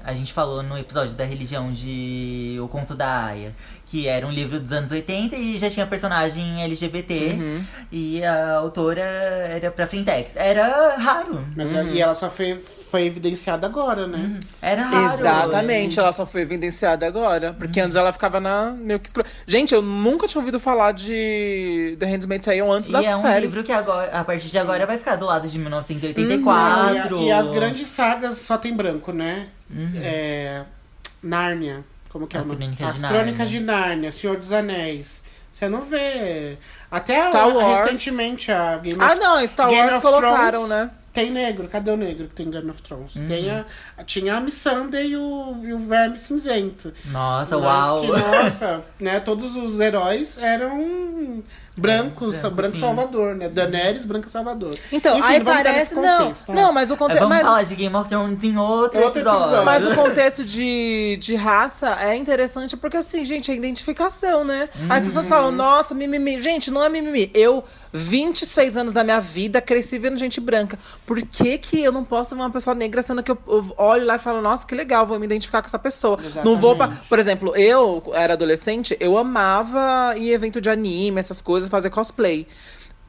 a gente falou no episódio da religião de O Conto da Aya. Que era um livro dos anos 80 e já tinha personagem LGBT. Uhum. E a autora era pra Frentex. Era raro. Mas, Uhum. E ela só foi, foi evidenciada agora, né? Era raro. Exatamente, ela só foi evidenciada agora. Porque antes ela ficava na meio que escura. Gente, eu nunca tinha ouvido falar de The Handmaid's Tale antes E da é um série. livro que agora, a partir de agora vai ficar do lado de Uhum. 1984. E, a- e as grandes sagas só tem branco, né? Uhum. É, Nárnia. Como que é As nome? Crônicas As de Crônicas Nárnia. de Nárnia, Senhor dos Anéis. Você não vê. Até Star a- Wars. recentemente a Game Ah, of não, Star Game Wars colocaram, Thrones né? Tem negro, cadê o negro que tem Game of Thrones? Uhum. Tem a, tinha a Missandei e o, e o Verme Cinzento. Nossa, Mas uau. que, nossa, né? Todos os heróis eram brancos, branco, branco sim. Salvador, né? Daenerys, branco Salvador. Então, Enfim, aí entrar parece. Não, contexto, tá? não, mas o É, contexto. Vamos Mas, falar de Game of Thrones em outro, Outro episódio. episódio. mas o contexto de, de raça é interessante porque, assim, gente, é identificação, né? As pessoas Uhum. falam, nossa, mimimi. Gente, não é mimimi. Eu, 26 anos da minha vida, cresci vendo gente branca. Por que, que eu não posso ver uma pessoa negra sendo que eu, eu olho lá e falo, nossa, que legal, vou me identificar com essa pessoa. Não vou pra. Por exemplo, eu era adolescente, eu amava ir em evento de anime, essas coisas, fazer cosplay.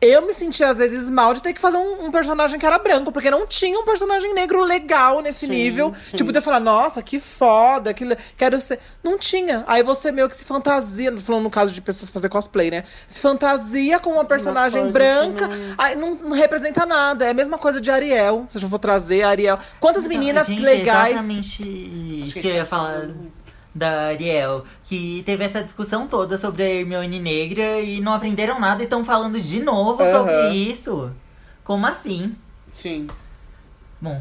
eu me sentia às vezes mal de ter que fazer um, um personagem que era branco, porque não tinha um personagem negro legal nesse Sim, nível. sim. Tipo, de eu falar, nossa, que foda, que quero ser. Não tinha. Aí você meio que se fantasia, falando no caso de pessoas fazer cosplay, né? Se fantasia com uma personagem coisa que branca, não- aí não, não representa nada. É a mesma coisa de Ariel. Se eu for trazer Ariel. Quantas meninas Gente, legais. Exatamente isso que que eu ia falar da Ariel. Que teve essa discussão toda sobre a Hermione negra e não aprenderam nada e estão falando de novo Aham. sobre isso. Como assim? Sim. Bom,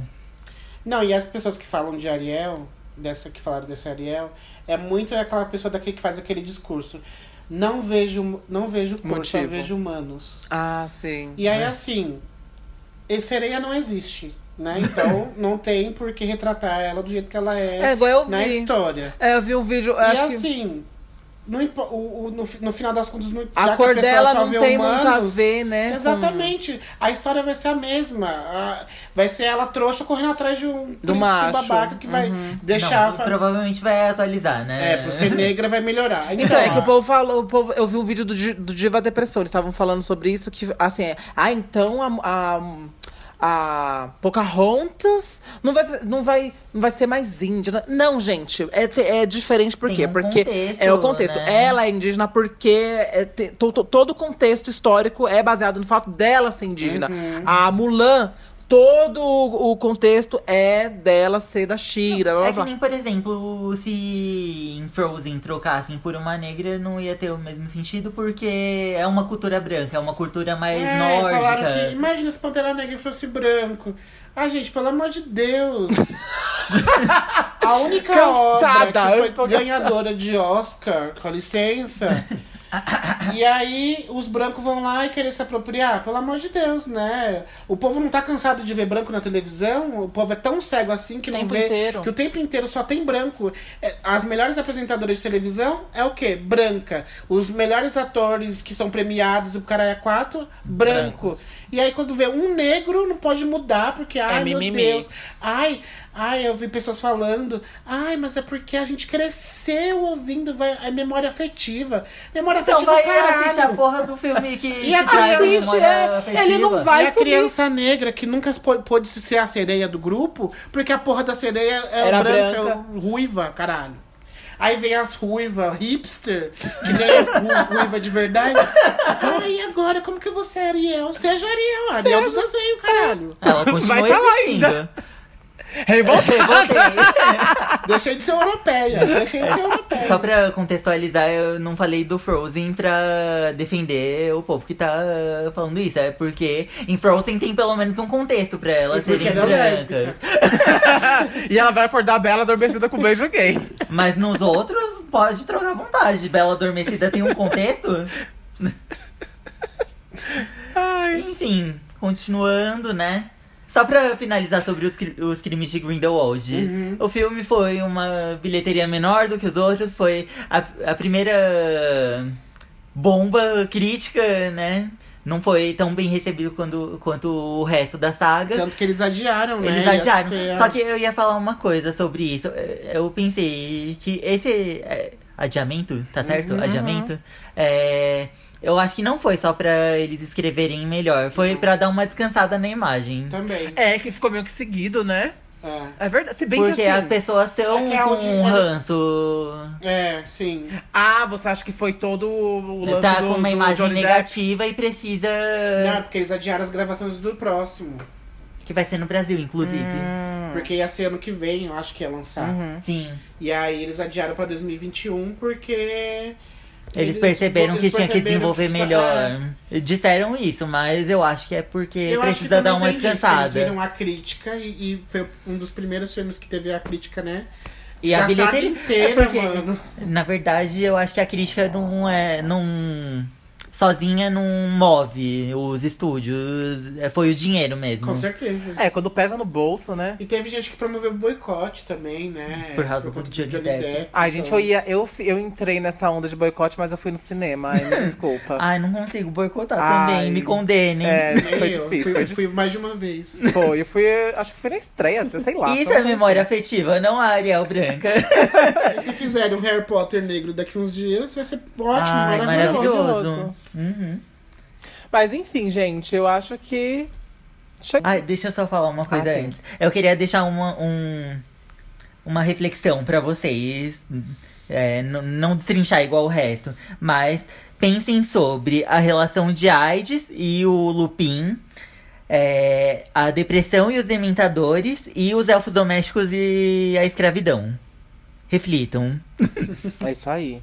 Não, e as pessoas que falam de Ariel, dessa que falaram dessa Ariel, é muito aquela pessoa daqui que faz aquele discurso. Não vejo, não vejo cor, só Motivo. vejo humanos. Ah, sim. E aí, assim, esse sereia não existe, né? Então, não tem por que retratar ela do jeito que ela é, É, igual eu na vi. história. É, eu vi um vídeo. eu e acho que. assim, não impo- o, o- no, no final das contas, não, A já que cor pessoa dela não tem muito a humanos, ver, né? com- Exatamente. A história vai ser a mesma. A- vai ser ela trouxa correndo atrás de um príncipe macho. babaca que vai Uhum. deixar. não, a provavelmente vai atualizar, né? É, por ser negra vai melhorar. Então, é que o povo falou, o povo, eu vi um vídeo do, do Diva Depressão, eles estavam falando sobre isso, que, assim, é, ah, então a, a, a Pocahontas não vai, ser- não, vai, não vai ser mais indígena. Não, gente, é, é diferente, por Tem quê? um porque contexto, é o contexto. né? Ela é indígena porque é te- to- to- todo o contexto histórico é baseado no fato dela ser indígena. A Mulan, todo o o contexto é dela ser da Shira, blá, blá, É que nem, por exemplo, se em Frozen trocassem por uma negra, não ia ter o mesmo sentido, porque é uma cultura branca, é uma cultura mais É, falaram nórdica. que, imagina se Pantera Negra fosse branco. Ah, gente, pelo amor de Deus. A única Cansada, obra que foi ganhadora de Oscar, com licença. e aí os brancos vão lá e querer se apropriar. Pelo amor de Deus, né? O povo não tá cansado de ver branco na televisão. O povo é tão cego assim que não vê inteiro. que o tempo inteiro só tem branco. É, As melhores apresentadoras de televisão é o quê? Branca. Os melhores atores que são premiados, o cara é quatro, branco. Brancos. E aí quando vê um negro, não pode mudar, porque, ai meu mimimi. Deus. Ai, ai, eu vi pessoas falando, ai, mas é porque a gente cresceu ouvindo, vai, é memória afetiva. Memória Então afetiva, vai caralho. assistir a porra do filme que E a te traz criança, é, ele não vai e a subir. criança negra que nunca pô- pôde ser a sereia do grupo, porque a porra da sereia é Era branca, branca. ruiva, caralho. Aí vem as ruivas, hipster, que nem é ru- ruiva de verdade. Ai, e agora, como que você é Ariel? Seja Ariel, Ariel do desenho, caralho. Ela continua Vai tá lá existindo. ainda. Revolta. Revoltei. Deixei de ser europeia, deixei de ser europeia. Só pra contextualizar, eu não falei do Frozen pra defender o povo que tá falando isso. É porque em Frozen tem pelo menos um contexto pra elas E porque serem ela é brancas. E ela vai acordar a Bela adormecida com beijo gay. Mas nos outros, pode trocar à vontade. Bela Adormecida tem um contexto? Ai. Enfim, continuando, né? Só pra finalizar sobre os, os crimes de Grindelwald. Uhum. O filme foi uma bilheteria menor do que os outros. Foi a, a primeira bomba crítica, né? Não foi tão bem recebido quando, quanto o resto da saga. Tanto que eles adiaram, né? Eles Ia adiaram. ser Só que eu ia falar uma coisa sobre isso. Eu pensei que esse é, adiamento, tá certo? Uhum. Adiamento. É, eu acho que não foi só pra eles escreverem melhor. Foi pra dar uma descansada na imagem. Também. É, que ficou meio que seguido, né? É. É verdade. Se bem Porque que assim... as pessoas estão É é com um ranço. É, sim. Ah, você acha que foi todo o lance Tá do, com uma do imagem Depp? negativa e precisa. Não, é porque eles adiaram as gravações do próximo. Que vai ser no Brasil, inclusive. Hum. Porque ia ser ano que vem, eu acho que ia lançar. Uhum. Sim. E aí eles adiaram pra 2021 porque. Eles perceberam que eles tinha que perceberam desenvolver que isso- melhor. é. Disseram isso, mas eu acho que é porque Eu que precisa dar uma tem disso, Eles descansada. viram a crítica e, e foi um dos primeiros filmes que teve a crítica, né? E a bilheteria inteira, é porque, mano. na verdade, eu acho que a crítica não é não sozinha não move os estúdios, é, foi o dinheiro mesmo. Com certeza. É, quando pesa no bolso, né? E teve gente que promoveu boicote também, né? Por causa conta do Johnny Depp. Ai, gente, então. eu ia. Eu, eu entrei nessa onda de boicote, mas eu fui no cinema. Ai, me desculpa. Ai, não consigo boicotar Ai. também, me condenem. É, foi eu. difícil. Fui, fui mais de uma vez. foi, eu fui. Acho que foi na estreia, até sei lá. Isso é memória afetiva, não a Ariel branca. E se fizerem um Harry Potter negro daqui uns dias, vai ser ótimo, Ai, maravilhoso. maravilhoso. Uhum. Mas enfim, gente, eu acho que. Cheguei. Ai, deixa eu só falar uma coisa Ah, sim. antes. Eu queria deixar uma, um, uma reflexão pra vocês. É, não destrinchar igual o resto. Mas pensem sobre a relação de AIDS e o Lupin. é, a depressão e os dementadores. E os elfos domésticos e a escravidão. Reflitam. É isso aí.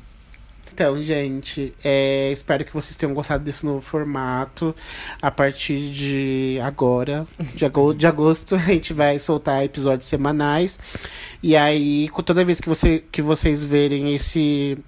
Então, gente, é, espero que vocês tenham gostado desse novo formato. A partir de agora, de ago- de agosto, a gente vai soltar episódios semanais. E aí, toda vez que, você, que vocês verem esse,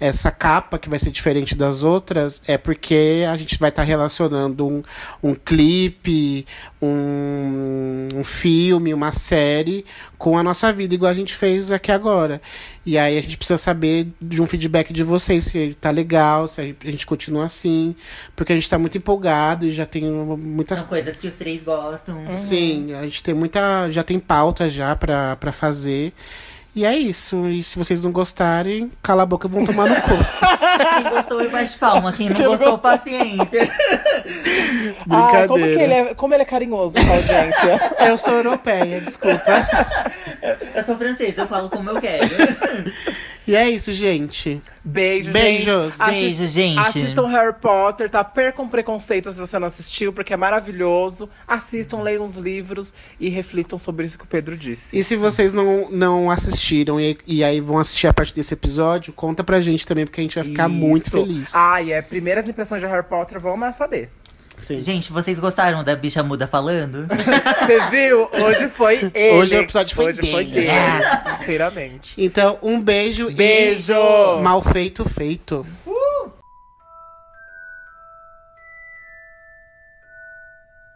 essa capa, que vai ser diferente das outras, é porque a gente vai estar relacionando um, um clipe, um, um filme, uma série com a nossa vida, igual a gente fez aqui agora. E aí a gente precisa saber de um feedback de vocês, se tá legal, se a gente- continua assim. Porque a gente tá muito empolgado e já tem muitas São coisas que os três gostam. Sim, a gente tem muita. Já tem pauta já pra, pra fazer. E é isso. E se vocês não gostarem, cala a boca e vão tomar no cu. Quem gostou, bate palma. Quem não Quem não gostou, gostou. paciência. Ah, como, que ele Brincadeira. é, como ele é carinhoso com a audiência. Eu sou europeia, desculpa. Eu sou francesa, eu falo como eu quero. E é isso, gente. Beijo, Beijos. gente. Beijo, gente. Assistam Harry Potter, tá? Percam preconceito se você não assistiu, porque é maravilhoso. Assistam, leiam os livros e reflitam sobre isso que o Pedro disse. E se vocês não, não assistiram e, e aí vão assistir a partir desse episódio, conta pra gente também, porque a gente vai ficar muito Isso. feliz. Ah, e é. Primeiras impressões de Harry Potter, vamos saber. Sim. Gente, vocês gostaram da bicha muda falando? Você viu? Hoje foi ele. Hoje o episódio foi Hoje foi dele. dele. Inteiramente. Então, um beijo, Beijo! e mal feito, feito.